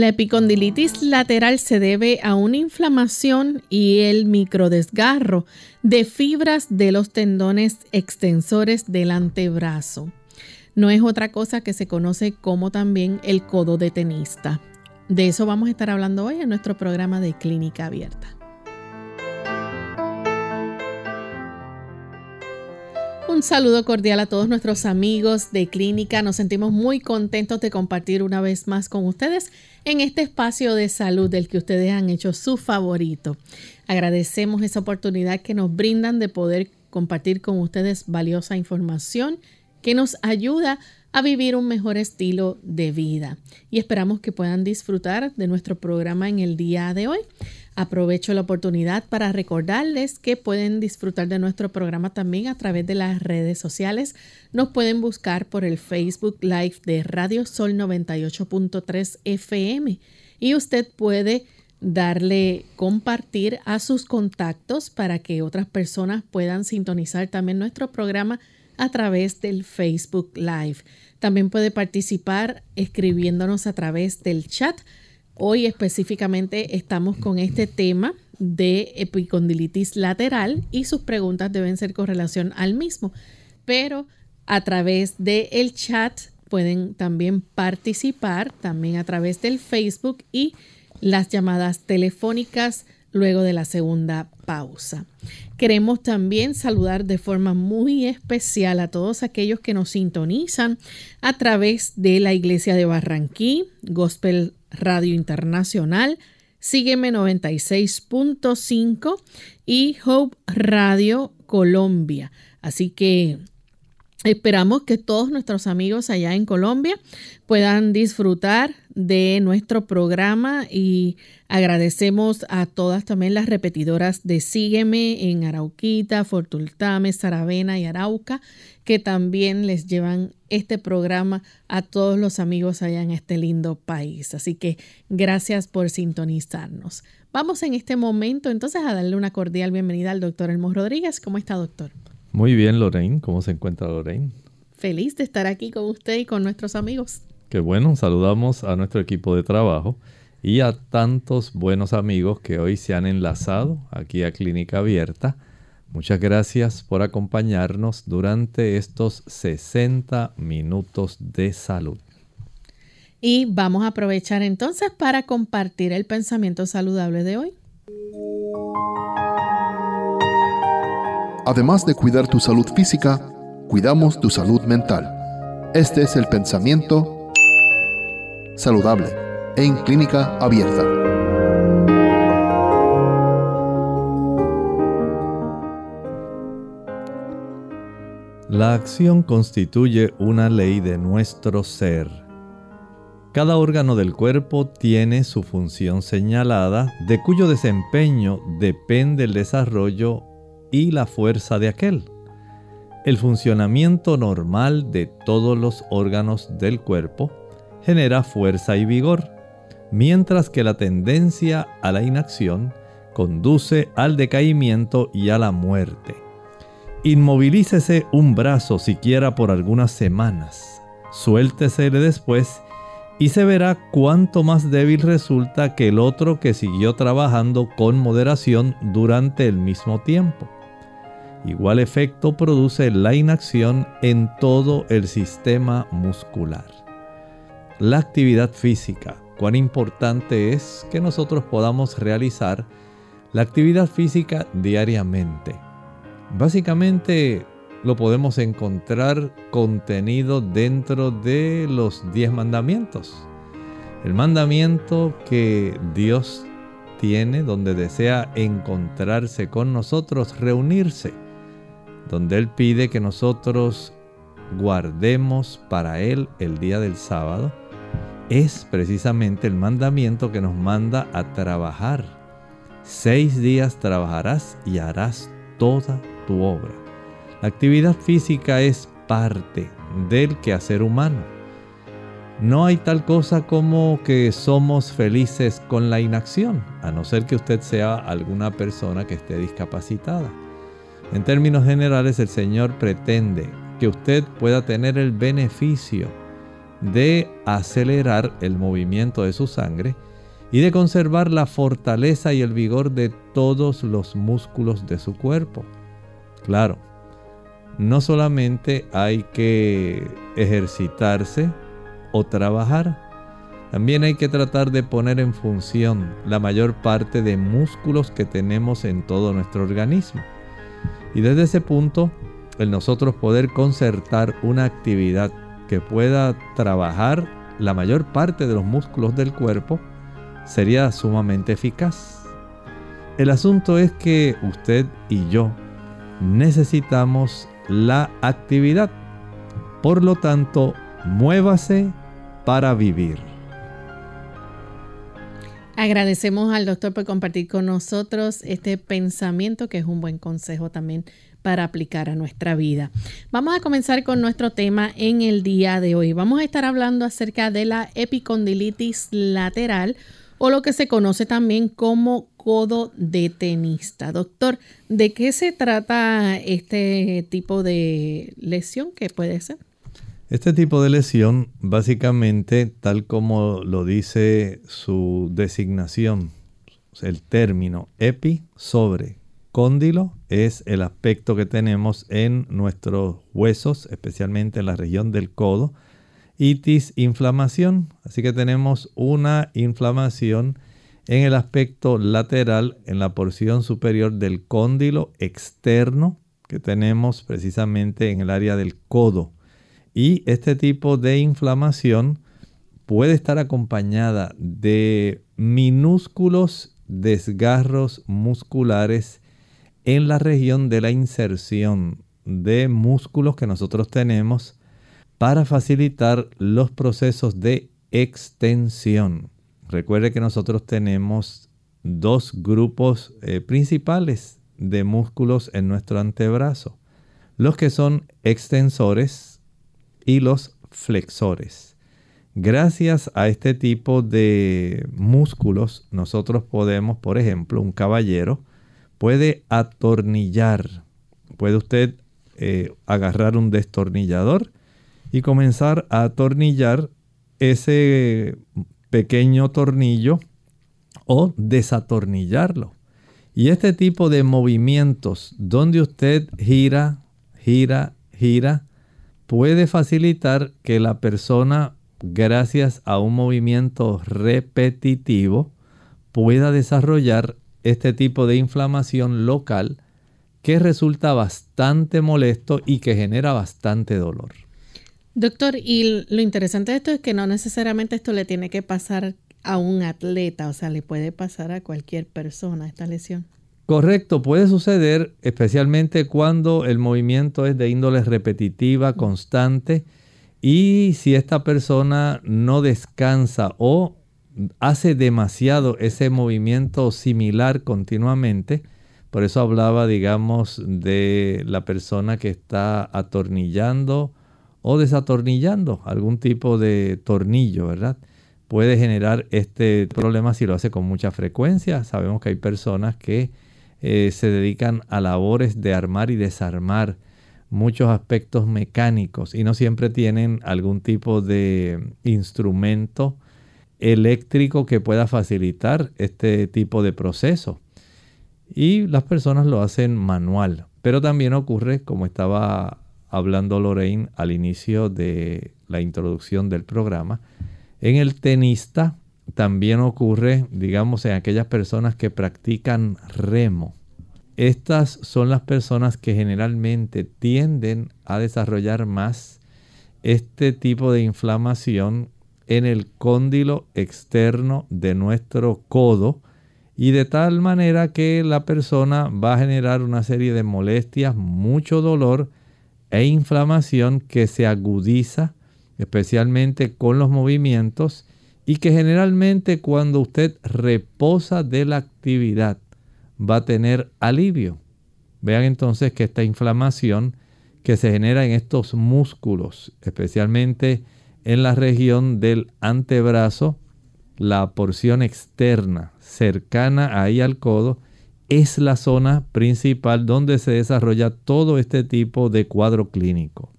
La epicondilitis lateral se debe a una inflamación y el microdesgarro de fibras de los tendones extensores del antebrazo. No es otra cosa que se conoce como también el codo de tenista. De eso vamos a estar hablando hoy en nuestro programa de Clínica Abierta. Un saludo cordial a todos nuestros amigos de clínica. Nos sentimos muy contentos de compartir una vez más con ustedes en este espacio de salud del que ustedes han hecho su favorito. Agradecemos esa oportunidad que nos brindan de poder compartir con ustedes valiosa información que nos ayuda a vivir un mejor estilo de vida. Y esperamos que puedan disfrutar de nuestro programa en el día de hoy. Aprovecho la oportunidad para recordarles que pueden disfrutar de nuestro programa también a través de las redes sociales. Nos pueden buscar por el Facebook Live de Radio Sol 98.3 FM y usted puede darle compartir a sus contactos para que otras personas puedan sintonizar también nuestro programa a través del Facebook Live. También puede participar escribiéndonos a través del chat Hoy específicamente estamos con este tema de epicondilitis lateral y sus preguntas deben ser con relación al mismo, pero a través del el chat pueden también participar, también a través del Facebook y las llamadas telefónicas luego de la segunda pausa. Queremos también saludar de forma muy especial a todos aquellos que nos sintonizan a través de la Iglesia de Barranquí, Gospel Radio Internacional, Sígueme 96.5 y Hope Radio Colombia. Así que esperamos que todos nuestros amigos allá en Colombia puedan disfrutar de nuestro programa y agradecemos a todas también las repetidoras de Sígueme en Arauquita, Fortultame, Saravena y Arauca que también les llevan este programa a todos los amigos allá en este lindo país. Así que gracias por sintonizarnos. Vamos en este momento entonces a darle una cordial bienvenida al doctor Elmo Rodríguez. ¿Cómo está, doctor? Muy bien, Lorraine. ¿Cómo se encuentra Lorraine? Feliz de estar aquí con usted y con nuestros amigos. Qué bueno, saludamos a nuestro equipo de trabajo y a tantos buenos amigos que hoy se han enlazado aquí a Clínica Abierta Muchas gracias por acompañarnos durante estos 60 minutos de salud. Y vamos a aprovechar entonces para compartir el pensamiento saludable de hoy. Además de cuidar tu salud física, cuidamos tu salud mental. Este es el pensamiento saludable en clínica abierta. La acción constituye una ley de nuestro ser. Cada órgano del cuerpo tiene su función señalada, de cuyo desempeño depende el desarrollo y la fuerza de aquel. El funcionamiento normal de todos los órganos del cuerpo genera fuerza y vigor, mientras que la tendencia a la inacción conduce al decaimiento y a la muerte. Inmovilícese un brazo siquiera por algunas semanas. Suéltesele después y se verá cuánto más débil resulta que el otro que siguió trabajando con moderación durante el mismo tiempo. Igual efecto produce la inacción en todo el sistema muscular. La actividad física. Cuán importante es que nosotros podamos realizar la actividad física diariamente Básicamente lo podemos encontrar contenido dentro de los diez mandamientos. El mandamiento que Dios tiene donde desea encontrarse con nosotros, reunirse, donde Él pide que nosotros guardemos para Él el día del sábado, es precisamente el mandamiento que nos manda a trabajar. Seis días trabajarás y harás toda tu obra. La actividad física es parte del quehacer humano. No hay tal cosa como que somos felices con la inacción, a no ser que usted sea alguna persona que esté discapacitada. En términos generales, el Señor pretende que usted pueda tener el beneficio de acelerar el movimiento de su sangre y de conservar la fortaleza y el vigor de todos los músculos de su cuerpo. Claro, no solamente hay que ejercitarse o trabajar, también hay que tratar de poner en función la mayor parte de músculos que tenemos en todo nuestro organismo. Y desde ese punto, el nosotros poder concertar una actividad que pueda trabajar la mayor parte de los músculos del cuerpo sería sumamente eficaz. El asunto es que usted y yo necesitamos la actividad. Por lo tanto, muévase para vivir. Agradecemos al doctor por compartir con nosotros este pensamiento que es un buen consejo también para aplicar a nuestra vida. Vamos a comenzar con nuestro tema en el día de hoy. Vamos a estar hablando acerca de la epicondilitis lateral o lo que se conoce también como codo de tenista. Doctor, ¿de qué se trata este tipo de lesión que puede ser? Este tipo de lesión, básicamente, tal como lo dice su designación, el término epi sobre cóndilo es el aspecto que tenemos en nuestros huesos, especialmente en la región del codo. Itis, inflamación. Así que tenemos una inflamación en el aspecto lateral, en la porción superior del cóndilo externo que tenemos precisamente en el área del codo. Y este tipo de inflamación puede estar acompañada de minúsculos desgarros musculares en la región de la inserción de músculos que nosotros tenemos para facilitar los procesos de extensión. Recuerde que nosotros tenemos dos grupos eh, principales de músculos en nuestro antebrazo. Los que son extensores, y los flexores. Gracias a este tipo de músculos, nosotros podemos, por ejemplo, un caballero puede atornillar. Puede usted eh, agarrar un destornillador y comenzar a atornillar ese pequeño tornillo o desatornillarlo. Y este tipo de movimientos donde usted gira, gira, gira, puede facilitar que la persona, gracias a un movimiento repetitivo, pueda desarrollar este tipo de inflamación local que resulta bastante molesto y que genera bastante dolor. Doctor, y lo interesante de esto es que no necesariamente esto le tiene que pasar a un atleta, o sea, le puede pasar a cualquier persona esta lesión. Correcto, puede suceder especialmente cuando el movimiento es de índole repetitiva, constante, y si esta persona no descansa o hace demasiado ese movimiento similar continuamente, por eso hablaba, digamos, de la persona que está atornillando o desatornillando algún tipo de tornillo, ¿verdad? Puede generar este problema si lo hace con mucha frecuencia. Sabemos que hay personas que eh, se dedican a labores de armar y desarmar muchos aspectos mecánicos y no siempre tienen algún tipo de instrumento eléctrico que pueda facilitar este tipo de proceso. Y las personas lo hacen manual. Pero también ocurre, como estaba hablando Lorraine al inicio de la introducción del programa, en el tenista también ocurre, digamos, en aquellas personas que practican remo. Estas son las personas que generalmente tienden a desarrollar más este tipo de inflamación en el cóndilo externo de nuestro codo y de tal manera que la persona va a generar una serie de molestias, mucho dolor e inflamación que se agudiza especialmente con los movimientos y que generalmente cuando usted reposa de la actividad va a tener alivio. Vean entonces que esta inflamación que se genera en estos músculos, especialmente en la región del antebrazo, la porción externa cercana ahí al codo, es la zona principal donde se desarrolla todo este tipo de cuadro clínico.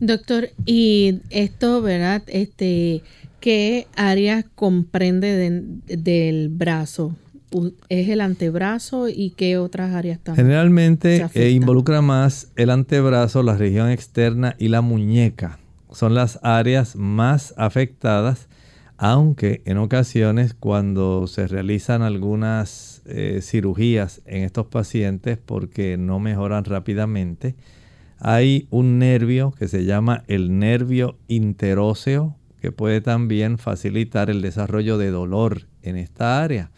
Doctor, y esto, ¿verdad? Este, ¿qué área comprende del brazo? ¿Es el antebrazo y qué otras áreas también? Generalmente eh, involucra más el antebrazo, la región externa y la muñeca. Son las áreas más afectadas, aunque en ocasiones cuando se realizan algunas eh, cirugías en estos pacientes porque no mejoran rápidamente, hay un nervio que se llama el nervio interóseo que puede también facilitar el desarrollo de dolor en esta área.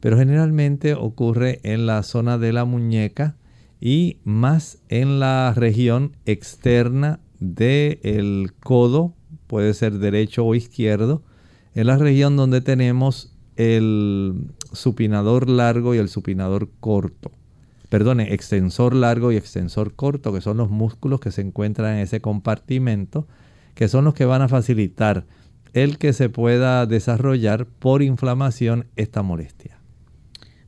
Pero generalmente ocurre en la zona de la muñeca y más en la región externa del codo, puede ser derecho o izquierdo, en la región donde tenemos el supinador largo y el supinador corto perdone, extensor largo y extensor corto, que son los músculos que se encuentran en ese compartimento, que son los que van a facilitar el que se pueda desarrollar por inflamación esta molestia.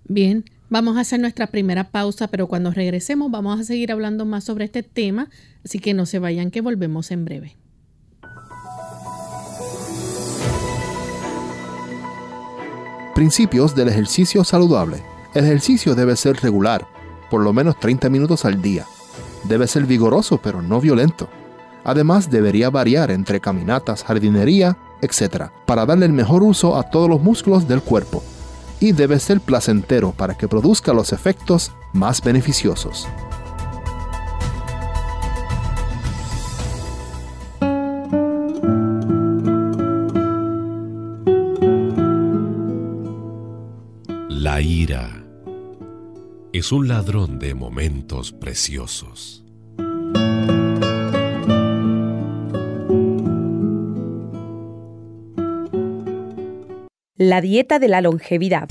Bien, vamos a hacer nuestra primera pausa, pero cuando regresemos vamos a seguir hablando más sobre este tema, así que no se vayan que volvemos en breve. Principios del ejercicio saludable. El ejercicio debe ser regular por lo menos 30 minutos al día. Debe ser vigoroso pero no violento. Además debería variar entre caminatas, jardinería, etc., para darle el mejor uso a todos los músculos del cuerpo. Y debe ser placentero para que produzca los efectos más beneficiosos. La ira es un ladrón de momentos preciosos. La dieta de la longevidad.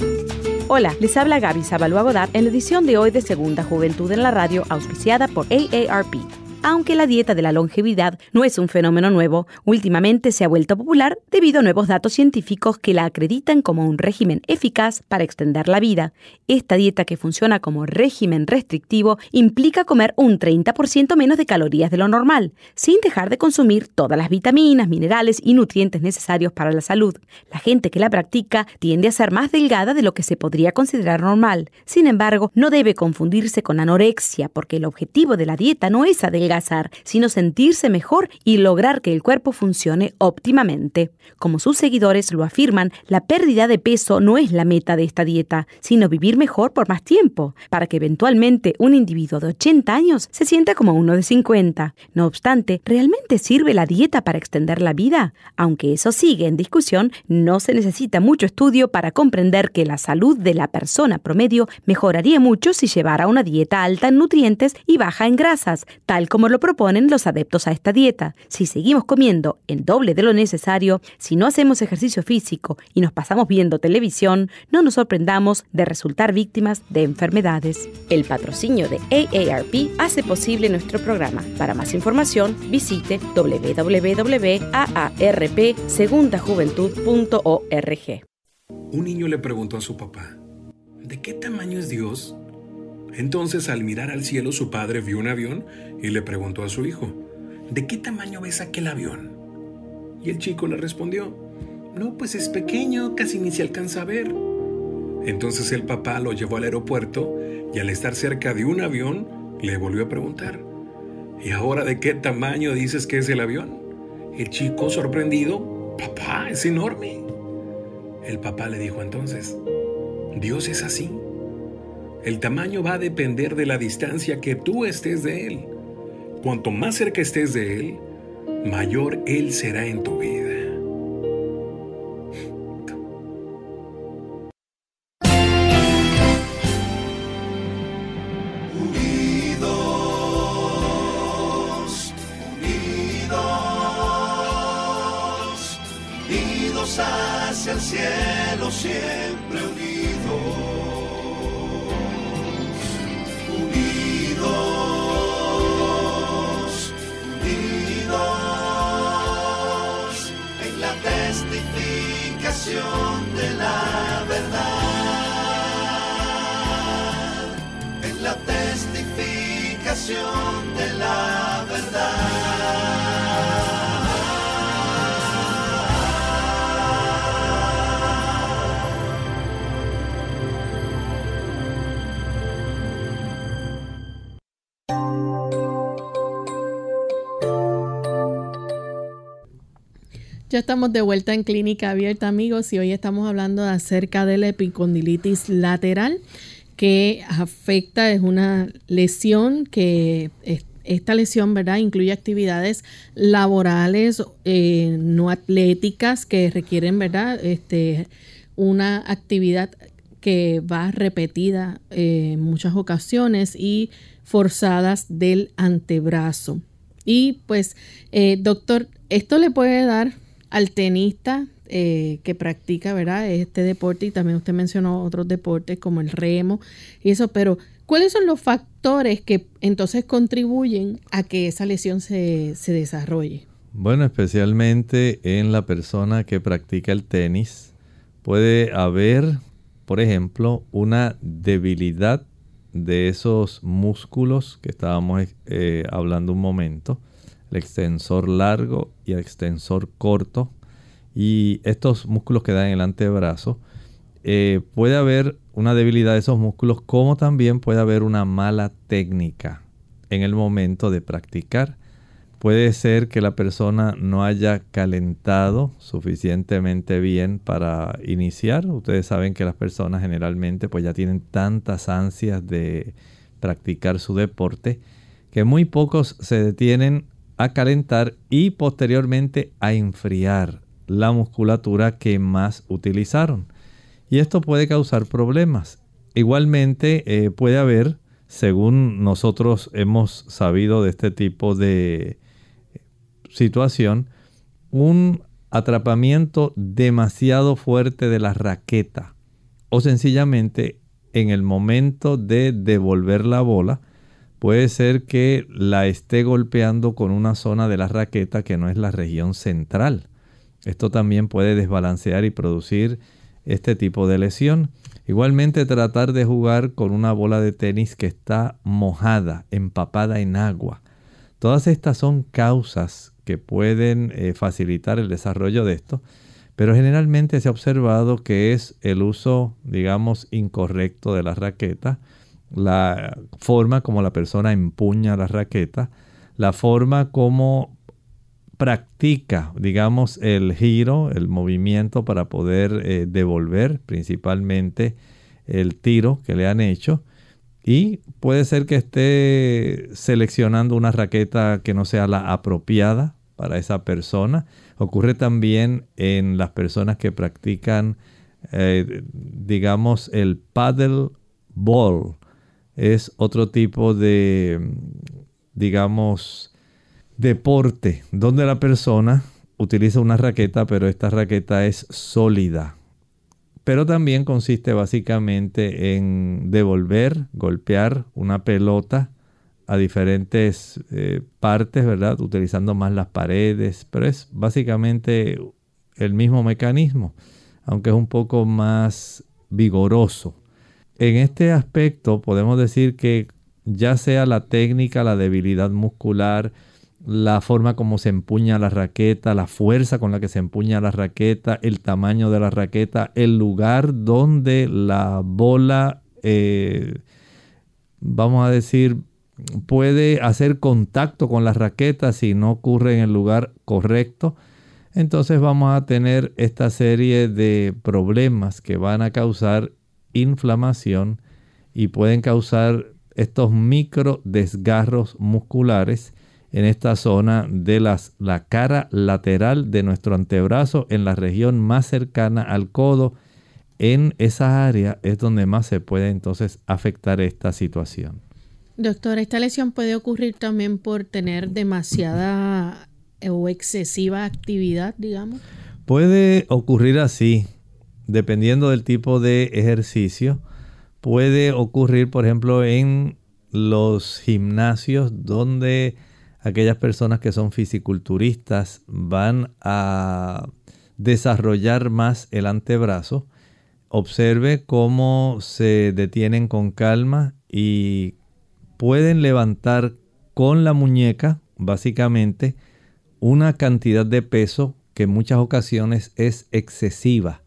Hola, les habla Gaby Zabalúa Godard en la edición de hoy de Segunda Juventud en la Radio, auspiciada por AARP. Aunque la dieta de la longevidad no es un fenómeno nuevo, últimamente se ha vuelto popular debido a nuevos datos científicos que la acreditan como un régimen eficaz para extender la vida. Esta dieta que funciona como régimen restrictivo implica comer un 30% menos de calorías de lo normal, sin dejar de consumir todas las vitaminas, minerales y nutrientes necesarios para la salud. La gente que la practica tiende a ser más delgada de lo que se podría considerar normal. Sin embargo, no debe confundirse con anorexia, porque el objetivo de la dieta no es adelgazar sino sentirse mejor y lograr que el cuerpo funcione óptimamente. Como sus seguidores lo afirman, la pérdida de peso no es la meta de esta dieta, sino vivir mejor por más tiempo, para que eventualmente un individuo de 80 años se sienta como uno de 50. No obstante, ¿realmente sirve la dieta para extender la vida? Aunque eso sigue en discusión, no se necesita mucho estudio para comprender que la salud de la persona promedio mejoraría mucho si llevara una dieta alta en nutrientes y baja en grasas, tal como como lo proponen los adeptos a esta dieta. Si seguimos comiendo el doble de lo necesario, si no hacemos ejercicio físico y nos pasamos viendo televisión, no nos sorprendamos de resultar víctimas de enfermedades. El patrocinio de AARP hace posible nuestro programa. Para más información, visite www.aarpsegundajuventud.org. Un niño le preguntó a su papá, ¿de qué tamaño es Dios? Entonces al mirar al cielo su padre vio un avión y le preguntó a su hijo, ¿de qué tamaño ves aquel avión? Y el chico le respondió, no, pues es pequeño, casi ni se alcanza a ver. Entonces el papá lo llevó al aeropuerto y al estar cerca de un avión le volvió a preguntar, ¿y ahora de qué tamaño dices que es el avión? El chico, sorprendido, papá, es enorme. El papá le dijo entonces, Dios es así. El tamaño va a depender de la distancia que tú estés de Él. Cuanto más cerca estés de Él, mayor Él será en tu vida. De la. Ya estamos de vuelta en Clínica Abierta, amigos, y hoy estamos hablando acerca de la epicondilitis lateral que afecta, es una lesión que esta lesión, ¿verdad? Incluye actividades laborales eh, no atléticas que requieren, ¿verdad? Este, una actividad que va repetida eh, en muchas ocasiones y forzadas del antebrazo. Y pues, eh, doctor, esto le puede dar al tenista eh, que practica, ¿verdad? Este deporte y también usted mencionó otros deportes como el remo y eso, pero ¿cuáles son los factores que entonces contribuyen a que esa lesión se, se desarrolle? Bueno, especialmente en la persona que practica el tenis, puede haber, por ejemplo, una debilidad de esos músculos que estábamos eh, hablando un momento el extensor largo y el extensor corto. Y estos músculos que dan en el antebrazo, eh, puede haber una debilidad de esos músculos, como también puede haber una mala técnica en el momento de practicar. Puede ser que la persona no haya calentado suficientemente bien para iniciar. Ustedes saben que las personas generalmente pues ya tienen tantas ansias de practicar su deporte que muy pocos se detienen a calentar y posteriormente a enfriar la musculatura que más utilizaron. Y esto puede causar problemas. Igualmente eh, puede haber, según nosotros hemos sabido de este tipo de situación, un atrapamiento demasiado fuerte de la raqueta o sencillamente en el momento de devolver la bola puede ser que la esté golpeando con una zona de la raqueta que no es la región central. Esto también puede desbalancear y producir este tipo de lesión. Igualmente tratar de jugar con una bola de tenis que está mojada, empapada en agua. Todas estas son causas que pueden eh, facilitar el desarrollo de esto, pero generalmente se ha observado que es el uso, digamos, incorrecto de la raqueta, la forma como la persona empuña la raqueta, la forma como practica, digamos, el giro, el movimiento para poder eh, devolver principalmente el tiro que le han hecho. Y puede ser que esté seleccionando una raqueta que no sea la apropiada para esa persona. Ocurre también en las personas que practican, eh, digamos, el paddle ball es otro tipo de, digamos, deporte donde la persona utiliza una raqueta, pero esta raqueta es sólida. Pero también consiste básicamente en devolver, golpear una pelota a diferentes eh, partes, ¿verdad? Utilizando más las paredes, pero es básicamente el mismo mecanismo, aunque es un poco más vigoroso. En este aspecto podemos decir que ya sea la técnica, la debilidad muscular, la forma como se empuña la raqueta, la fuerza con la que se empuña la raqueta, el tamaño de la raqueta, el lugar donde la bola, eh, vamos a decir, puede hacer contacto con la raqueta si no ocurre en el lugar correcto. Entonces vamos a tener esta serie de problemas que van a causar inflamación y pueden causar estos micro desgarros musculares en esta zona de las, la cara lateral de nuestro antebrazo, en la región más cercana al codo. En esa área es donde más se puede entonces afectar esta situación. Doctor, esta lesión puede ocurrir también por tener demasiada o excesiva actividad, digamos. Puede ocurrir así, dependiendo del tipo de ejercicio. Puede ocurrir, por ejemplo, en los gimnasios donde aquellas personas que son fisiculturistas van a desarrollar más el antebrazo. Observe cómo se detienen con calma y pueden levantar con la muñeca, básicamente, una cantidad de peso que en muchas ocasiones es excesiva.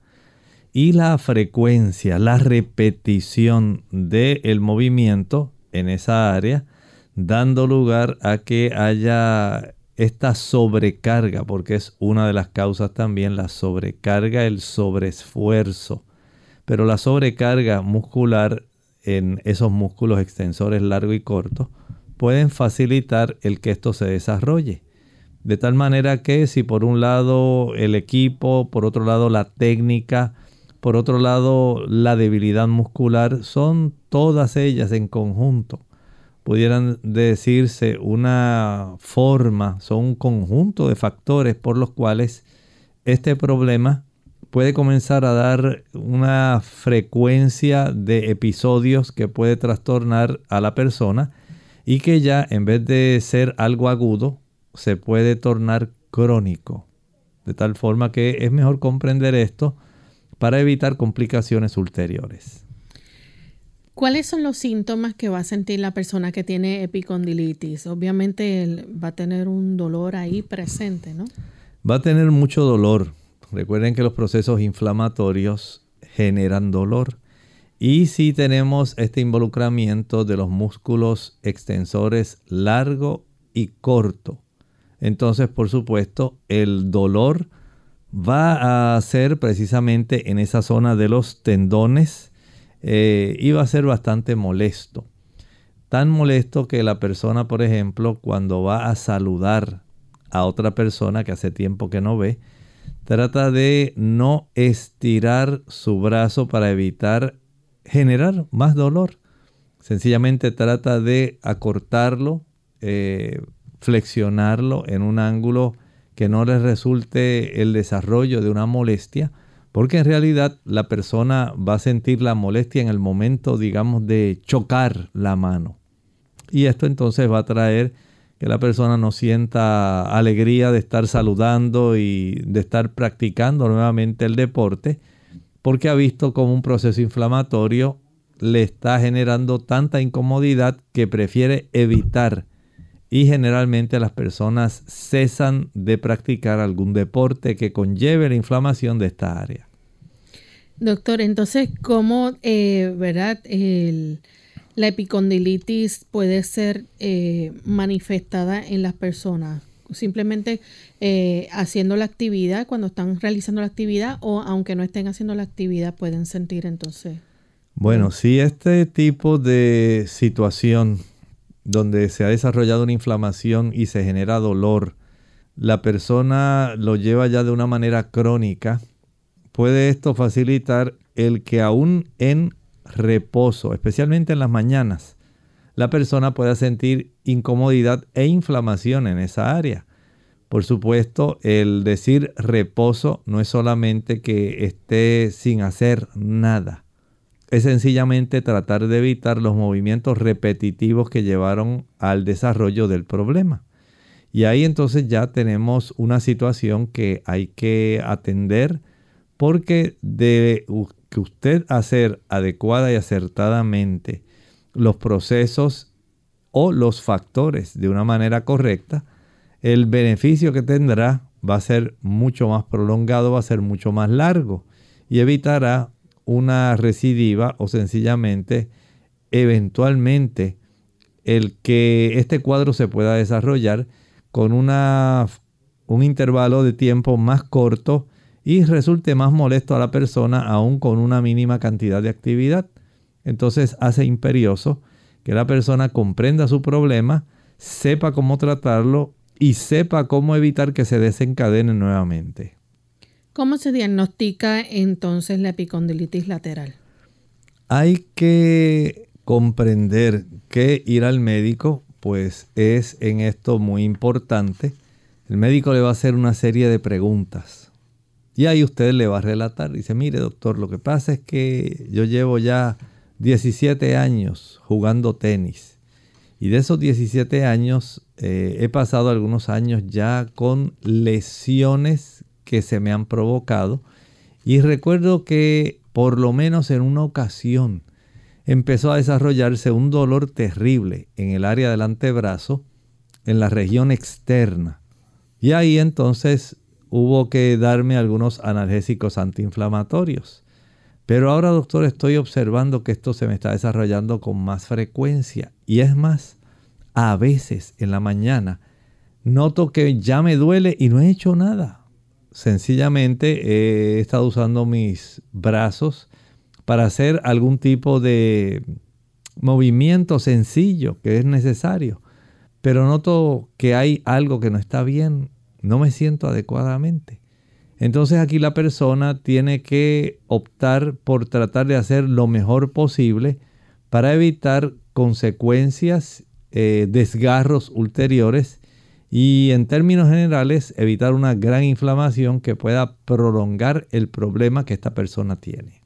Y la frecuencia, la repetición del movimiento en esa área, dando lugar a que haya esta sobrecarga, porque es una de las causas también, la sobrecarga, el sobreesfuerzo. Pero la sobrecarga muscular en esos músculos extensores largo y corto pueden facilitar el que esto se desarrolle. De tal manera que si por un lado el equipo, por otro lado la técnica, por otro lado la debilidad muscular, son todas ellas en conjunto. Pudieran decirse una forma, son un conjunto de factores por los cuales este problema puede comenzar a dar una frecuencia de episodios que puede trastornar a la persona y que ya en vez de ser algo agudo, se puede tornar crónico. De tal forma que es mejor comprender esto para evitar complicaciones ulteriores. ¿Cuáles son los síntomas que va a sentir la persona que tiene epicondilitis? Obviamente va a tener un dolor ahí presente, ¿no? Va a tener mucho dolor. Recuerden que los procesos inflamatorios generan dolor. Y si tenemos este involucramiento de los músculos extensores largo y corto, entonces por supuesto el dolor va a ser precisamente en esa zona de los tendones eh, va a ser bastante molesto. Tan molesto que la persona, por ejemplo, cuando va a saludar a otra persona que hace tiempo que no ve, trata de no estirar su brazo para evitar generar más dolor. Sencillamente trata de acortarlo, eh, flexionarlo en un ángulo que no le resulte el desarrollo de una molestia, porque en realidad la persona va a sentir la molestia en el momento, digamos, de chocar la mano. Y esto entonces va a traer que la persona no sienta alegría de estar saludando y de estar practicando nuevamente el deporte, porque ha visto como un proceso inflamatorio le está generando tanta incomodidad que prefiere evitar y generalmente las personas cesan de practicar algún deporte que conlleve la inflamación de esta área. Doctor, entonces, ¿cómo, eh, verdad, la epicondilitis puede ser eh, manifestada en las personas? Simplemente eh, haciendo la actividad, cuando están realizando la actividad, o aunque no estén haciendo la actividad, pueden sentir entonces. Bueno, si este tipo de situación donde se ha desarrollado una inflamación y se genera dolor, la persona lo lleva ya de una manera crónica, puede esto facilitar el que aún en reposo, especialmente en las mañanas, la persona pueda sentir incomodidad e inflamación en esa área. Por supuesto, el decir reposo no es solamente que esté sin hacer nada es sencillamente tratar de evitar los movimientos repetitivos que llevaron al desarrollo del problema. Y ahí entonces ya tenemos una situación que hay que atender porque de que usted hacer adecuada y acertadamente los procesos o los factores de una manera correcta, el beneficio que tendrá va a ser mucho más prolongado, va a ser mucho más largo y evitará una recidiva o sencillamente eventualmente el que este cuadro se pueda desarrollar con una, un intervalo de tiempo más corto y resulte más molesto a la persona aún con una mínima cantidad de actividad. Entonces hace imperioso que la persona comprenda su problema, sepa cómo tratarlo y sepa cómo evitar que se desencadene nuevamente. ¿Cómo se diagnostica entonces la epicondilitis lateral? Hay que comprender que ir al médico pues es en esto muy importante. El médico le va a hacer una serie de preguntas Y ahí usted le va a relatar. Dice, mire doctor, lo que pasa es que yo llevo ya 17 años jugando tenis. Y de esos 17 años eh, he pasado algunos años ya con lesiones que se me han provocado. Y recuerdo que por lo menos en una ocasión empezó a desarrollarse un dolor terrible en el área del antebrazo, en la región externa. Y ahí entonces hubo que darme algunos analgésicos antiinflamatorios. Pero ahora, doctor, estoy observando que esto se me está desarrollando con más frecuencia. Y es más, a veces en la mañana noto que ya me duele y no he hecho nada. Sencillamente he estado usando mis brazos para hacer algún tipo de movimiento sencillo que es necesario. Pero noto que hay algo que no está bien no me siento adecuadamente. Entonces aquí la persona tiene que optar por tratar de hacer lo mejor posible para evitar consecuencias, eh, desgarros ulteriores y en términos generales evitar una gran inflamación que pueda prolongar el problema que esta persona tiene.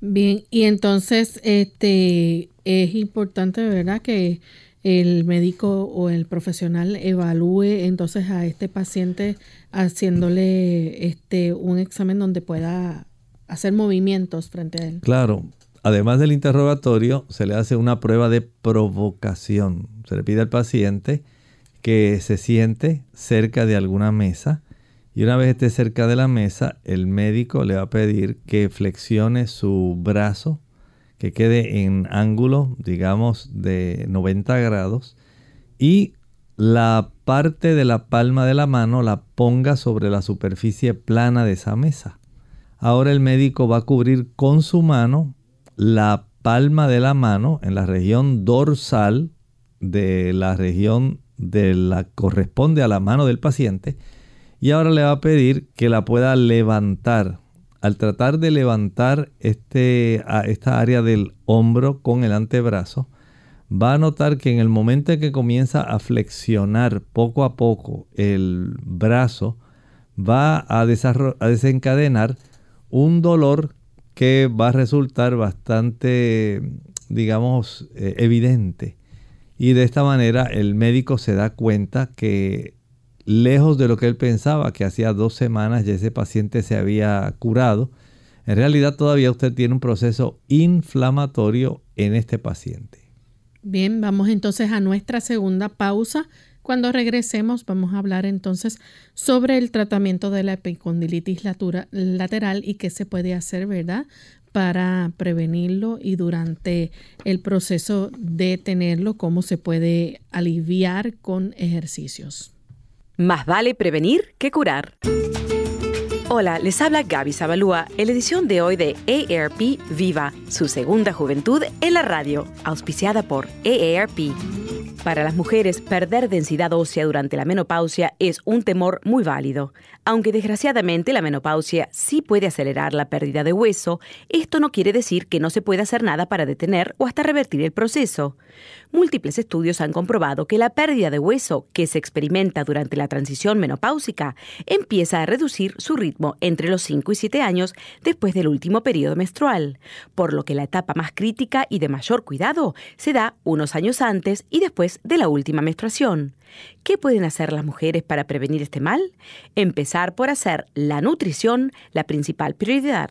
Bien, y entonces este es importante, ¿verdad? Que el médico o el profesional evalúe entonces a este paciente haciéndole este un examen donde pueda hacer movimientos frente a él. Claro, además del interrogatorio se le hace una prueba de provocación. Se le pide al paciente que se siente cerca de alguna mesa y una vez esté cerca de la mesa, el médico le va a pedir que flexione su brazo que quede en ángulo, digamos, de 90 grados y la parte de la palma de la mano la ponga sobre la superficie plana de esa mesa. Ahora el médico va a cubrir con su mano la palma de la mano en la región dorsal de la región de la corresponde a la mano del paciente y ahora le va a pedir que la pueda levantar al tratar de levantar este, esta área del hombro con el antebrazo, va a notar que en el momento en que comienza a flexionar poco a poco el brazo, va a, a desencadenar un dolor que va a resultar bastante, digamos, eh, evidente. Y de esta manera el médico se da cuenta que lejos de lo que él pensaba, que hacía dos semanas ya ese paciente se había curado. En realidad todavía usted tiene un proceso inflamatorio en este paciente. Bien, vamos entonces a nuestra segunda pausa. Cuando regresemos vamos a hablar entonces sobre el tratamiento de la epicondilitis lateral y qué se puede hacer, ¿verdad? Para prevenirlo y durante el proceso de tenerlo, cómo se puede aliviar con ejercicios. Más vale prevenir que curar. Hola, les habla Gaby Zabalúa en la edición de hoy de AARP Viva, su segunda juventud en la radio, auspiciada por AARP. Para las mujeres, perder densidad ósea durante la menopausia es un temor muy válido. Aunque desgraciadamente la menopausia sí puede acelerar la pérdida de hueso, esto no quiere decir que no se pueda hacer nada para detener o hasta revertir el proceso. Múltiples estudios han comprobado que la pérdida de hueso que se experimenta durante la transición menopáusica empieza a reducir su ritmo entre los 5 y 7 años después del último periodo menstrual, por lo que la etapa más crítica y de mayor cuidado se da unos años antes y después de la última menstruación. ¿Qué pueden hacer las mujeres para prevenir este mal? Empezar por hacer la nutrición la principal prioridad.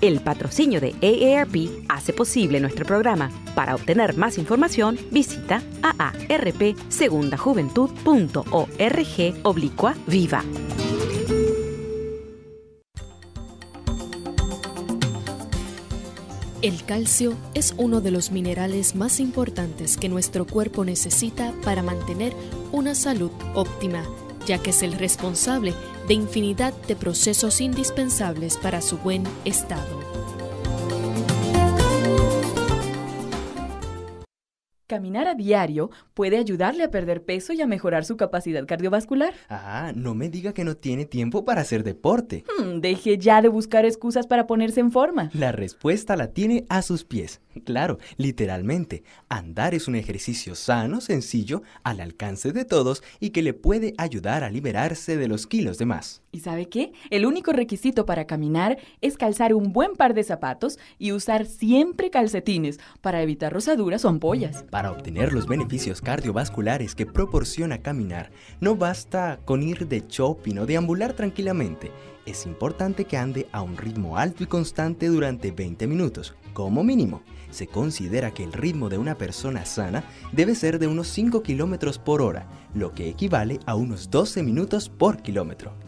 El patrocinio de AARP hace posible nuestro programa. Para obtener más información, visita aarpsegundajuventud.org oblicua viva. El calcio es uno de los minerales más importantes que nuestro cuerpo necesita para mantener una salud óptima, ya que es el responsable de infinidad de procesos indispensables para su buen estado. Caminar a diario puede ayudarle a perder peso y a mejorar su capacidad cardiovascular. Ah, no me diga que no tiene tiempo para hacer deporte. Hmm, deje ya de buscar excusas para ponerse en forma. La respuesta la tiene a sus pies. Claro, literalmente. Andar es un ejercicio sano, sencillo, al alcance de todos y que le puede ayudar a liberarse de los kilos de más. ¿Y sabe qué? El único requisito para caminar es calzar un buen par de zapatos y usar siempre calcetines para evitar rosaduras o ampollas. Para obtener los beneficios cardiovasculares que proporciona caminar, no basta con ir de shopping o deambular tranquilamente. Es importante que ande a un ritmo alto y constante durante 20 minutos, como mínimo. Se considera que el ritmo de una persona sana debe ser de unos 5 kilómetros por hora, lo que equivale a unos 12 minutos por kilómetro.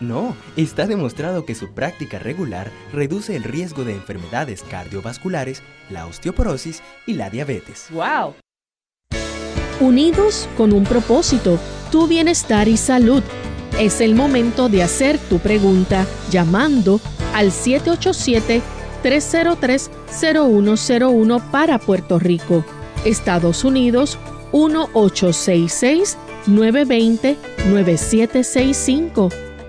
No, está demostrado que su práctica regular reduce el riesgo de enfermedades cardiovasculares, la osteoporosis y la diabetes. ¡wow! Unidos con un propósito, tu bienestar y salud. Es el momento de hacer tu pregunta llamando al 787-303-0101 para Puerto Rico, Estados Unidos 1866-920-9765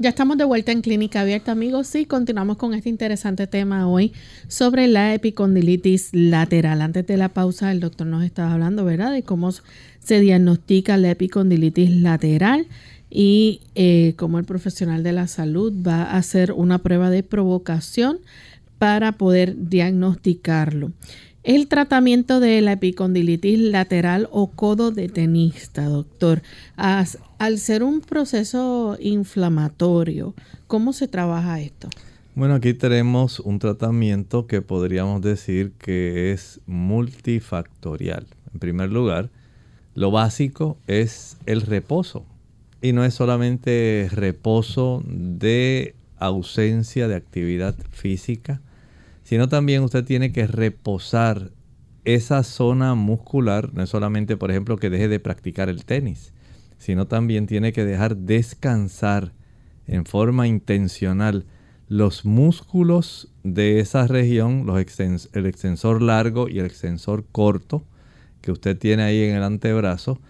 Ya estamos de vuelta en Clínica Abierta, amigos, y continuamos con este interesante tema hoy sobre la epicondilitis lateral. Antes de la pausa, el doctor nos estaba hablando, ¿verdad?, de cómo se diagnostica la epicondilitis lateral y eh, cómo el profesional de la salud va a hacer una prueba de provocación para poder diagnosticarlo. El tratamiento de la epicondilitis lateral o codo de tenista, doctor, al ser un proceso inflamatorio, ¿cómo se trabaja esto? Bueno, aquí tenemos un tratamiento que podríamos decir que es multifactorial. En primer lugar, lo básico es el reposo. Y no es solamente reposo de ausencia de actividad física, sino también usted tiene que reposar esa zona muscular, no es solamente, por ejemplo, que deje de practicar el tenis, sino también tiene que dejar descansar en forma intencional los músculos de esa región, los el extensor largo y el extensor corto que usted tiene ahí en el antebrazo,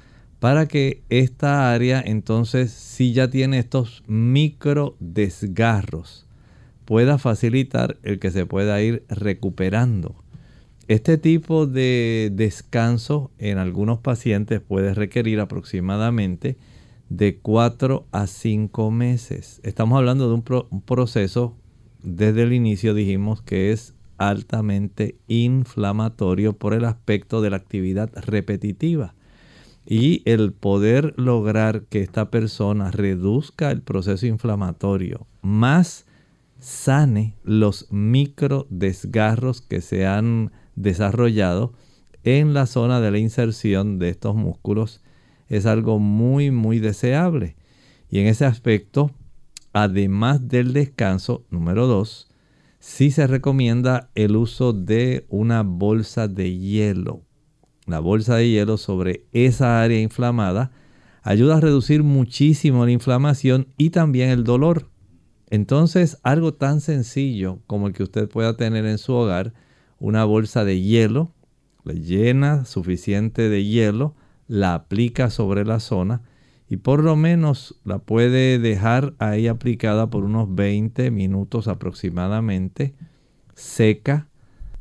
para que esta área entonces, si ya tiene estos micro desgarros, pueda facilitar el que se pueda ir recuperando. Este tipo de descanso en algunos pacientes puede requerir aproximadamente de 4 a 5 meses. Estamos hablando de un, un proceso, desde el inicio dijimos que es altamente inflamatorio por el aspecto de la actividad repetitiva. Y el poder lograr que esta persona reduzca el proceso inflamatorio, más sane los micro desgarros que se han desarrollado en la zona de la inserción de estos músculos, es algo muy, muy deseable. Y en ese aspecto, además del descanso, número dos, sí se recomienda el uso de una bolsa de hielo. La bolsa de hielo sobre esa área inflamada ayuda a reducir muchísimo la inflamación y también el dolor. Entonces, algo tan sencillo como el que usted pueda tener en su hogar, una bolsa de hielo, le llena suficiente de hielo, la aplica sobre la zona y por lo menos la puede dejar ahí aplicada por unos 20 minutos aproximadamente, seca,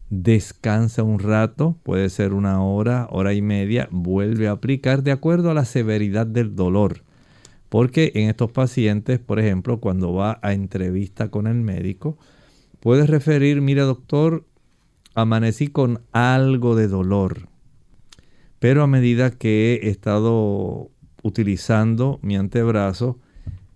descansa un rato, puede ser una hora, hora y media, vuelve a aplicar de acuerdo a la severidad del dolor. Porque en estos pacientes, por ejemplo, cuando va a entrevista con el médico, puede referir, mire doctor, amanecí con algo de dolor, pero a medida que he estado utilizando mi antebrazo,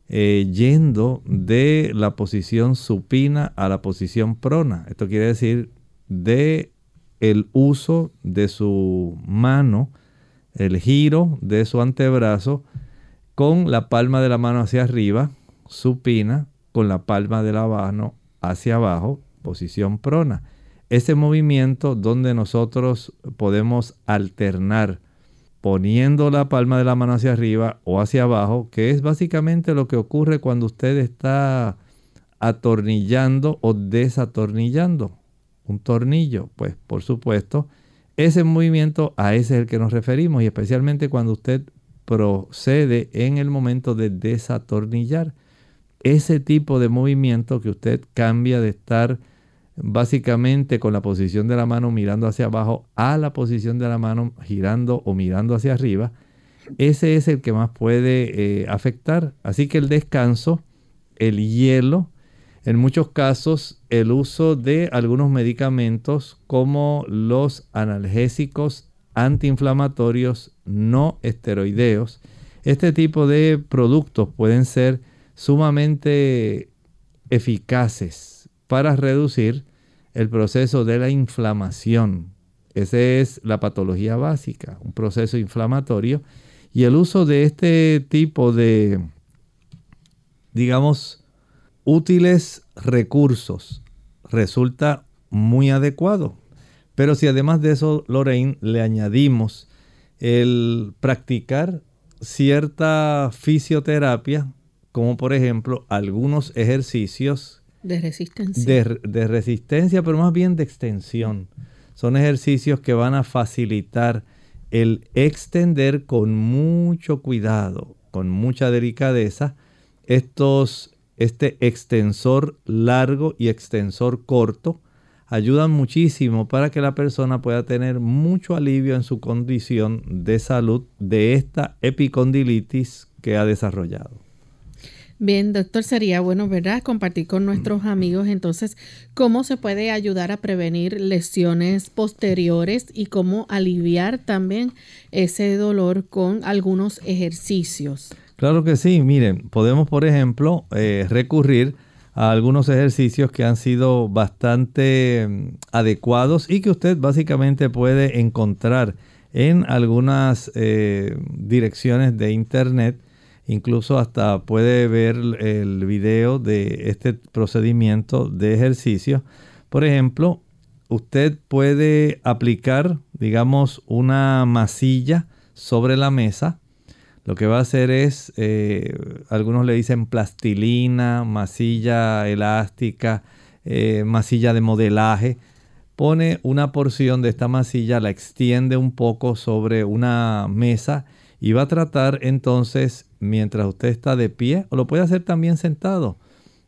eh, yendo de la posición supina a la posición prona. Esto quiere decir de el uso de su mano, el giro de su antebrazo con la palma de la mano hacia arriba, supina, con la palma de la mano hacia abajo, posición prona. Ese movimiento donde nosotros podemos alternar poniendo la palma de la mano hacia arriba o hacia abajo, que es básicamente lo que ocurre cuando usted está atornillando o desatornillando un tornillo. Pues por supuesto, ese movimiento a ese es el que nos referimos y especialmente cuando usted procede en el momento de desatornillar. Ese tipo de movimiento que usted cambia de estar básicamente con la posición de la mano mirando hacia abajo a la posición de la mano girando o mirando hacia arriba, ese es el que más puede eh, afectar. Así que el descanso, el hielo, en muchos casos el uso de algunos medicamentos como los analgésicos antiinflamatorios no esteroideos. Este tipo de productos pueden ser sumamente eficaces para reducir el proceso de la inflamación. Esa es la patología básica, un proceso inflamatorio. Y el uso de este tipo de, digamos, útiles recursos resulta muy adecuado. Pero si además de eso, Lorraine, le añadimos el practicar cierta fisioterapia, como por ejemplo algunos ejercicios de resistencia. De, resistencia, pero más bien de extensión. Son ejercicios que van a facilitar el extender con mucho cuidado, con mucha delicadeza, estos, este extensor largo y extensor corto ayudan muchísimo para que la persona pueda tener mucho alivio en su condición de salud de esta epicondilitis que ha desarrollado. Bien, doctor, sería bueno, ¿verdad? Compartir con nuestros amigos entonces cómo se puede ayudar a prevenir lesiones posteriores y cómo aliviar también ese dolor con algunos ejercicios. Claro que sí, miren, podemos por ejemplo eh, recurrir a algunos ejercicios que han sido bastante mm, adecuados y que usted básicamente puede encontrar en algunas eh, direcciones de internet Incluso hasta puede ver el video de este procedimiento de ejercicio. Por ejemplo, usted puede aplicar, digamos, una masilla sobre la mesa. Lo que va a hacer es, eh, algunos le dicen plastilina, masilla elástica, eh, masilla de modelaje. Pone una porción de esta masilla, la extiende un poco sobre una mesa y va a tratar entonces, mientras usted está de pie, o lo puede hacer también sentado,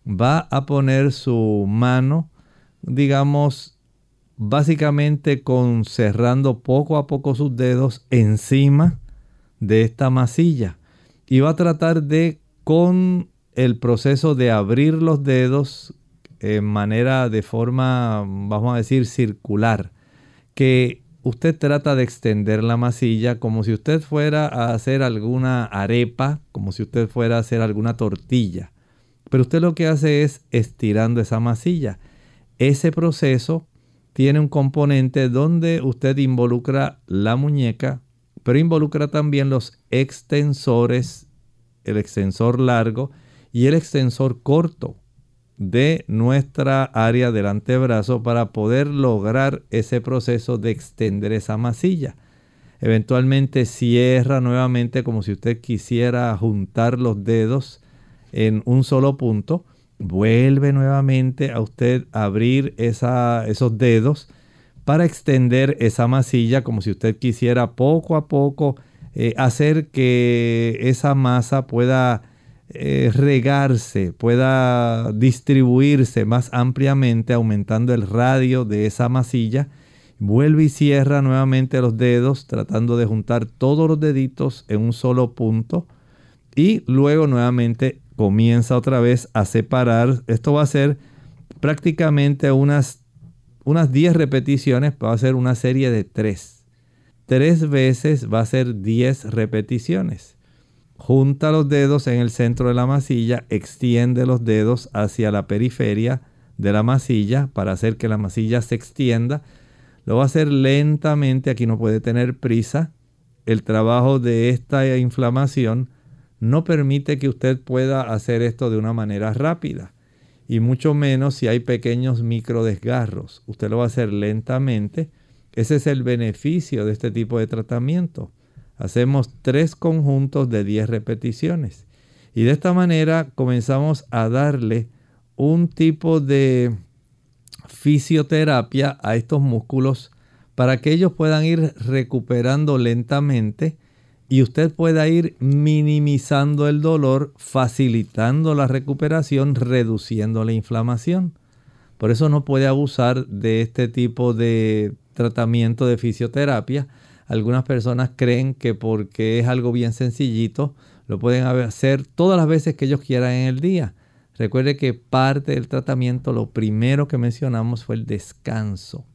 va a poner su mano, digamos, básicamente con cerrando poco a poco sus dedos encima de esta masilla. Y va a tratar de, con el proceso de abrir los dedos en manera de forma, vamos a decir, circular, que usted trata de extender la masilla como si usted fuera a hacer alguna arepa, como si usted fuera a hacer alguna tortilla. Pero usted lo que hace es estirando esa masilla. Ese proceso tiene un componente donde usted involucra la muñeca, pero involucra también los extensores, el extensor largo y el extensor corto de nuestra área del antebrazo para poder lograr ese proceso de extender esa masilla. Eventualmente cierra nuevamente como si usted quisiera juntar los dedos en un solo punto. Vuelve nuevamente a usted abrir esos dedos para extender esa masilla como si usted quisiera poco a poco eh, hacer que esa masa pueda eh, regarse, pueda distribuirse más ampliamente, aumentando el radio de esa masilla. Vuelve y cierra nuevamente los dedos, tratando de juntar todos los deditos en un solo punto. Y luego nuevamente comienza otra vez a separar. Esto va a ser prácticamente unas, unas 10 repeticiones, va a ser una serie de 3. Tres veces va a ser 10 repeticiones. Junta los dedos en el centro de la masilla, extiende los dedos hacia la periferia de la masilla para hacer que la masilla se extienda. Lo va a hacer lentamente, aquí no puede tener prisa. El trabajo de esta inflamación no permite que usted pueda hacer esto de una manera rápida. Y mucho menos si hay pequeños microdesgarros. Usted lo va a hacer lentamente. Ese es el beneficio de este tipo de tratamiento. Hacemos tres conjuntos de 10 repeticiones. Y de esta manera comenzamos a darle un tipo de fisioterapia a estos músculos para que ellos puedan ir recuperando lentamente y usted pueda ir minimizando el dolor, facilitando la recuperación, reduciendo la inflamación. Por eso no puede abusar de este tipo de tratamiento de fisioterapia algunas personas creen que porque es algo bien sencillito, lo pueden hacer todas las veces que ellos quieran en el día. Recuerde que parte del tratamiento, lo primero que mencionamos fue el descanso,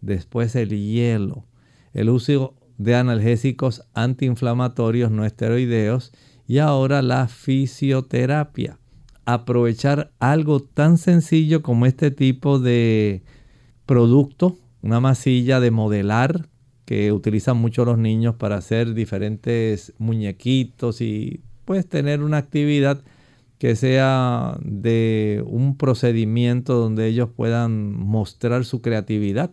después el hielo, el uso de analgésicos antiinflamatorios no esteroideos y ahora la fisioterapia. Aprovechar algo tan sencillo como este tipo de producto, una masilla de modelar que utilizan mucho los niños para hacer diferentes muñequitos y pues tener una actividad que sea de un procedimiento donde ellos puedan mostrar su creatividad,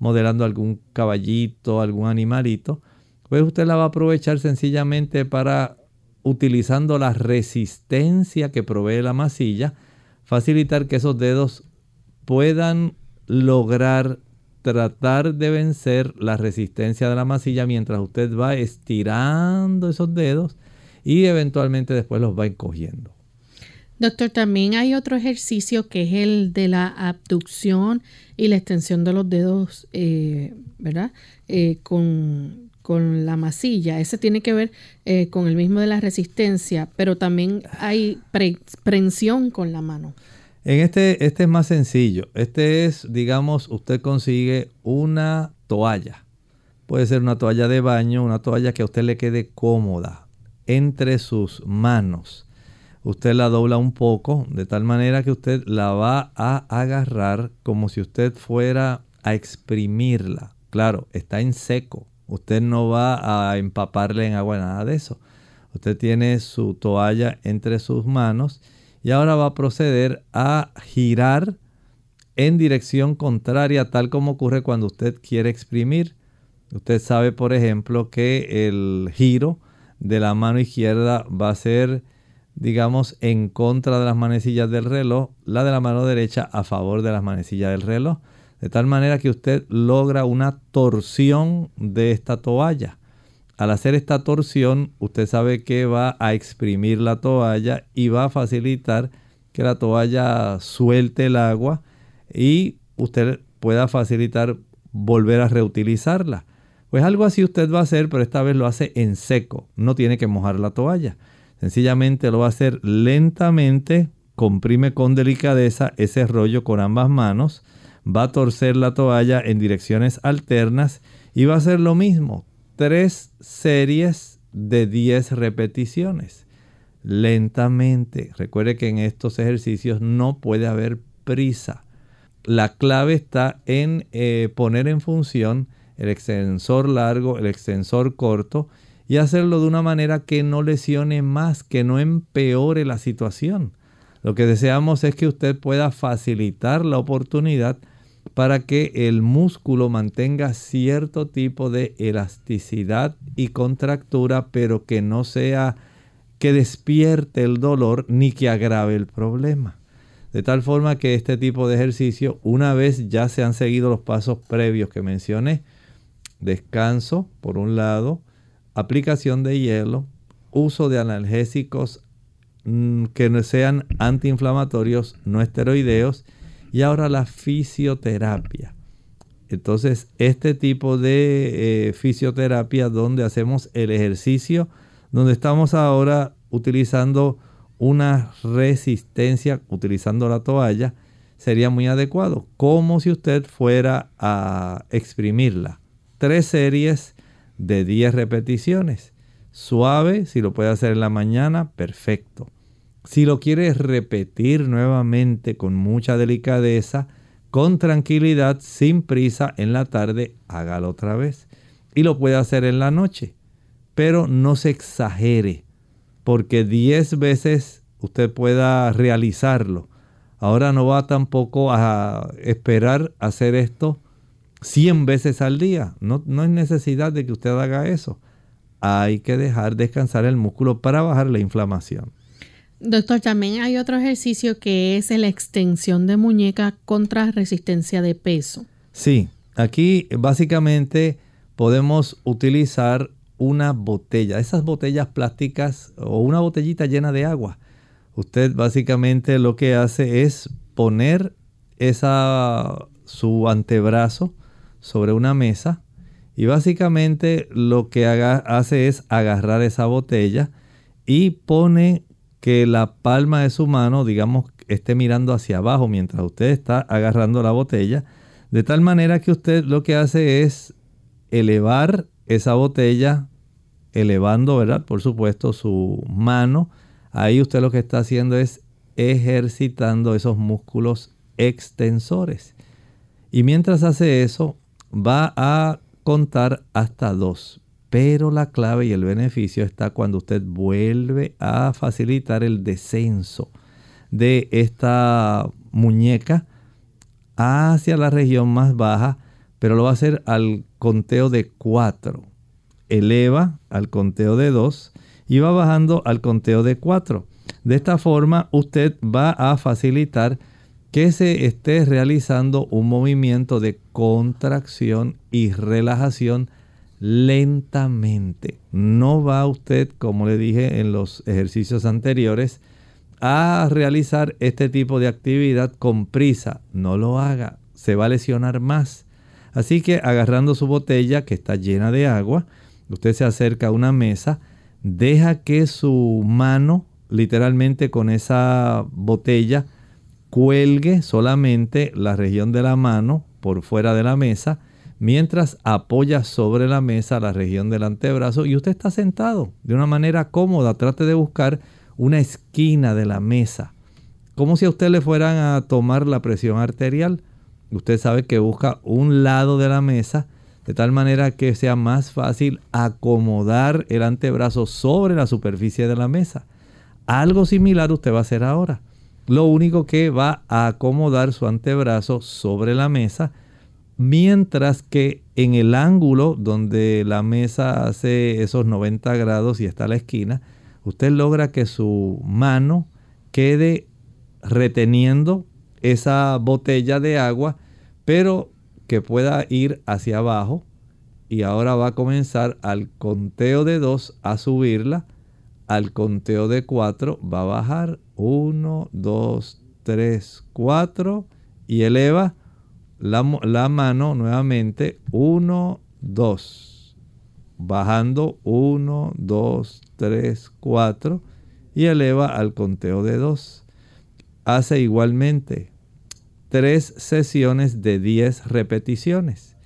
modelando algún caballito, algún animalito, pues usted la va a aprovechar sencillamente para, utilizando la resistencia que provee la masilla, facilitar que esos dedos puedan lograr tratar de vencer la resistencia de la masilla mientras usted va estirando esos dedos y eventualmente después los va encogiendo. Doctor, también hay otro ejercicio que es el de la abducción y la extensión de los dedos, eh, ¿verdad? Eh, con, la masilla. Ese tiene que ver eh, con el mismo de la resistencia, pero también hay prensión con la mano. En este, este es más sencillo. Este es, digamos, usted consigue una toalla. Puede ser una toalla de baño, una toalla que a usted le quede cómoda entre sus manos. Usted la dobla un poco de tal manera que usted la va a agarrar como si usted fuera a exprimirla. Claro, está en seco. Usted no va a empaparle en agua nada de eso. Usted tiene su toalla entre sus manos y ahora va a proceder a girar en dirección contraria tal como ocurre cuando usted quiere exprimir. Usted sabe, por ejemplo, que el giro de la mano izquierda va a ser, digamos, en contra de las manecillas del reloj, la de la mano derecha a favor de las manecillas del reloj. De tal manera que usted logra una torsión de esta toalla. Al hacer esta torsión, usted sabe que va a exprimir la toalla y va a facilitar que la toalla suelte el agua y usted pueda facilitar volver a reutilizarla. Pues algo así usted va a hacer, pero esta vez lo hace en seco. No tiene que mojar la toalla. Sencillamente lo va a hacer lentamente, comprime con delicadeza ese rollo con ambas manos, va a torcer la toalla en direcciones alternas y va a hacer lo mismo tres series de 10 repeticiones. Lentamente. Recuerde que en estos ejercicios no puede haber prisa. La clave está en eh, poner en función el extensor largo, el extensor corto y hacerlo de una manera que no lesione más, que no empeore la situación. Lo que deseamos es que usted pueda facilitar la oportunidad para que el músculo mantenga cierto tipo de elasticidad y contractura, pero que no sea que despierte el dolor ni que agrave el problema. De tal forma que este tipo de ejercicio, una vez ya se han seguido los pasos previos que mencioné, descanso por un lado, aplicación de hielo, uso de analgésicos mm, que sean antiinflamatorios, no esteroideos, y ahora la fisioterapia. Entonces, este tipo de eh, fisioterapia donde hacemos el ejercicio, donde estamos ahora utilizando una resistencia utilizando la toalla sería muy adecuado, como si usted fuera a exprimirla. Tres series de 10 repeticiones. Suave, si lo puede hacer en la mañana, perfecto. Si lo quiere repetir nuevamente con mucha delicadeza, con tranquilidad, sin prisa, en la tarde, hágalo otra vez. Y lo puede hacer en la noche. Pero no se exagere porque 10 veces usted pueda realizarlo. Ahora no va tampoco a esperar hacer esto 100 veces al día. No, no es necesidad de que usted haga eso. Hay que dejar descansar el músculo para bajar la inflamación. Doctor, también hay otro ejercicio que es la extensión de muñeca contra resistencia de peso. Sí, aquí básicamente podemos utilizar una botella, esas botellas plásticas o una botellita llena de agua. Usted básicamente lo que hace es poner esa, su antebrazo sobre una mesa y básicamente lo que hace es agarrar esa botella y pone que la palma de su mano, digamos, esté mirando hacia abajo mientras usted está agarrando la botella, de tal manera que usted lo que hace es elevar esa botella elevando, ¿verdad? Por supuesto, su mano. Ahí usted lo que está haciendo es ejercitando esos músculos extensores. Y mientras hace eso, va a contar hasta dos. Pero la clave y el beneficio está cuando usted vuelve a facilitar el descenso de esta muñeca hacia la región más baja, pero lo va a hacer al conteo de cuatro eleva al conteo de 2 y va bajando al conteo de 4. De esta forma usted va a facilitar que se esté realizando un movimiento de contracción y relajación lentamente. No va usted, como le dije en los ejercicios anteriores, a realizar este tipo de actividad con prisa. No lo haga, se va a lesionar más. Así que agarrando su botella que está llena de agua, usted se acerca a una mesa, deja que su mano, literalmente con esa botella, cuelgue solamente la región de la mano por fuera de la mesa, mientras apoya sobre la mesa la región del antebrazo y usted está sentado de una manera cómoda. Trate de buscar una esquina de la mesa, como si a usted le fueran a tomar la presión arterial. Usted sabe que busca un lado de la mesa de tal manera que sea más fácil acomodar el antebrazo sobre la superficie de la mesa. Algo similar usted va a hacer ahora. Lo único que va a acomodar su antebrazo sobre la mesa, mientras que en el ángulo donde la mesa hace esos 90 grados y está la esquina, usted logra que su mano quede reteniendo esa botella de agua, pero que pueda ir hacia abajo y ahora va a comenzar al conteo de 2 a subirla, al conteo de 4 va a bajar 1, 2, 3, 4 y eleva la, la mano nuevamente 1, 2, bajando 1, 2, 3, 4 y eleva al conteo de 2. Hace igualmente tres sesiones de 10 repeticiones.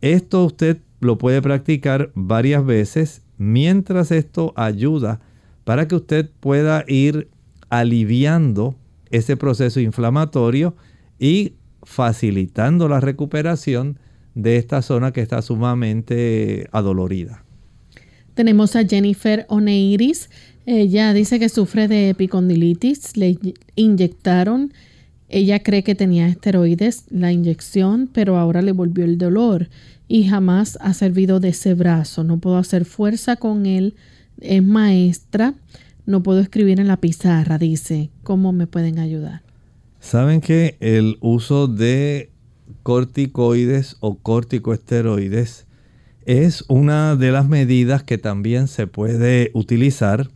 Esto usted lo puede practicar varias veces mientras esto ayuda para que usted pueda ir aliviando ese proceso inflamatorio y facilitando la recuperación de esta zona que está sumamente adolorida. Tenemos a Jennifer Oneiris. Ella dice que sufre de epicondilitis. Le inyectaron ella cree que tenía esteroides, la inyección, pero ahora le volvió el dolor y jamás ha servido de ese brazo. No puedo hacer fuerza con él. Es maestra. No puedo escribir en la pizarra, dice. ¿Cómo me pueden ayudar? Saben que el uso de corticoides o corticoesteroides es una de las medidas que también se puede utilizar,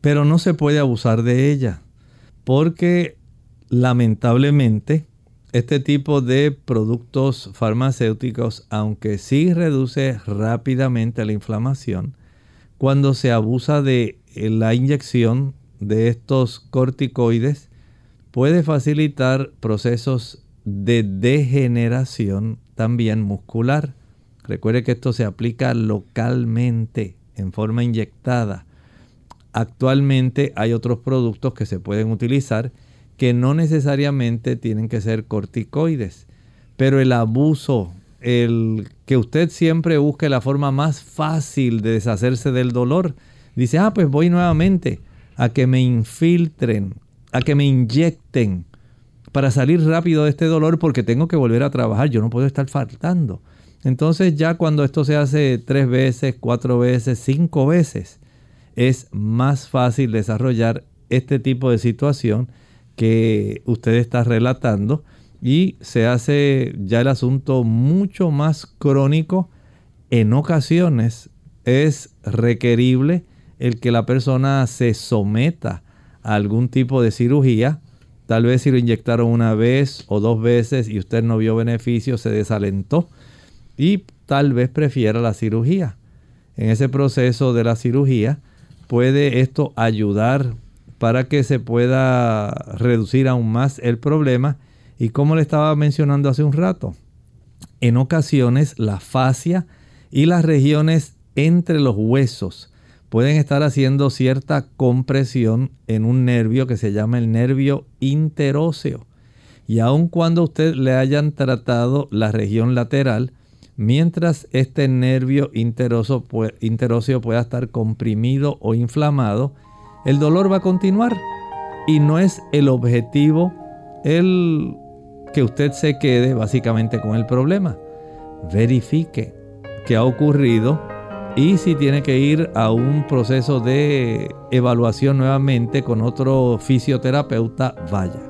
pero no se puede abusar de ella, porque lamentablemente este tipo de productos farmacéuticos, aunque sí reduce rápidamente la inflamación, cuando se abusa de la inyección de estos corticoides, puede facilitar procesos de degeneración también muscular. Recuerde que esto se aplica localmente, en forma inyectada. Actualmente hay otros productos que se pueden utilizar que no necesariamente tienen que ser corticoides, pero el abuso, el que usted siempre busque la forma más fácil de deshacerse del dolor, dice, ah, pues voy nuevamente a que me infiltren, a que me inyecten para salir rápido de este dolor porque tengo que volver a trabajar, yo no puedo estar faltando. Entonces ya cuando esto se hace tres veces, cuatro veces, cinco veces, es más fácil desarrollar este tipo de situación que usted está relatando y se hace ya el asunto mucho más crónico. En ocasiones es requerible el que la persona se someta a algún tipo de cirugía. Tal vez si lo inyectaron una vez o dos veces y usted no vio beneficio, se desalentó y tal vez prefiera la cirugía. En ese proceso de la cirugía puede esto ayudar para que se pueda reducir aún más el problema. Y como le estaba mencionando hace un rato, en ocasiones la fascia y las regiones entre los huesos pueden estar haciendo cierta compresión en un nervio que se llama el nervio interóseo. Y aun cuando usted le hayan tratado la región lateral, mientras este nervio interóseo pueda estar comprimido o inflamado, el dolor va a continuar y no es el objetivo el que usted se quede básicamente con el problema. Verifique qué ha ocurrido y si tiene que ir a un proceso de evaluación nuevamente con otro fisioterapeuta, vaya.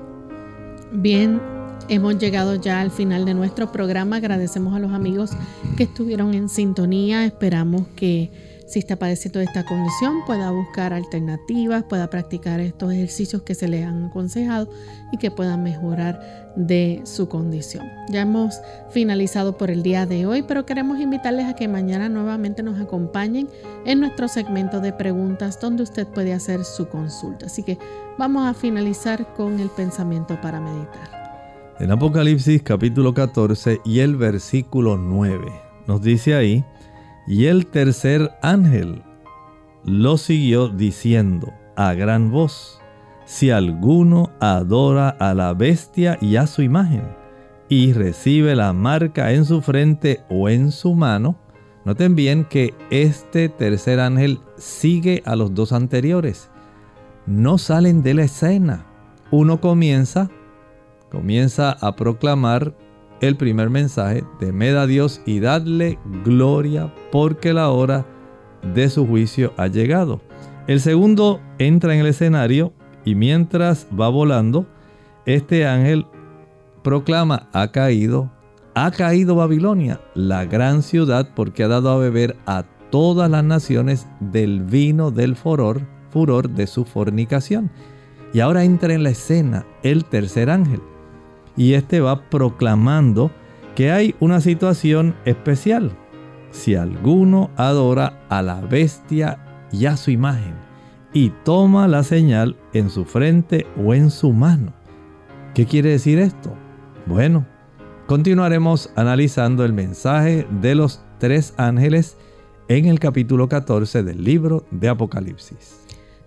Bien, hemos llegado ya al final de nuestro programa. Agradecemos a los amigos que estuvieron en sintonía. Esperamos que si está padeciendo de esta condición, pueda buscar alternativas, pueda practicar estos ejercicios que se le han aconsejado y que puedan mejorar de su condición. Ya hemos finalizado por el día de hoy, pero queremos invitarles a que mañana nuevamente nos acompañen en nuestro segmento de preguntas donde usted puede hacer su consulta. Así que vamos a finalizar con el pensamiento para meditar. En Apocalipsis capítulo 14 y el versículo 9 nos dice ahí, y el tercer ángel lo siguió diciendo a gran voz, si alguno adora a la bestia y a su imagen, y recibe la marca en su frente o en su mano, noten bien que este tercer ángel sigue a los dos anteriores. No salen de la escena. Uno comienza, comienza a proclamar el primer mensaje, temed a Dios y dadle gloria porque la hora de su juicio ha llegado. El segundo entra en el escenario y mientras va volando, este ángel proclama, ha caído, ha caído Babilonia, la gran ciudad, porque ha dado a beber a todas las naciones del vino del furor, furor de su fornicación. Y ahora entra en la escena el tercer ángel y este va proclamando que hay una situación especial. Si alguno adora a la bestia y a su imagen y toma la señal en su frente o en su mano. ¿Qué quiere decir esto? Bueno, continuaremos analizando el mensaje de los tres ángeles en el capítulo 14 del libro de Apocalipsis.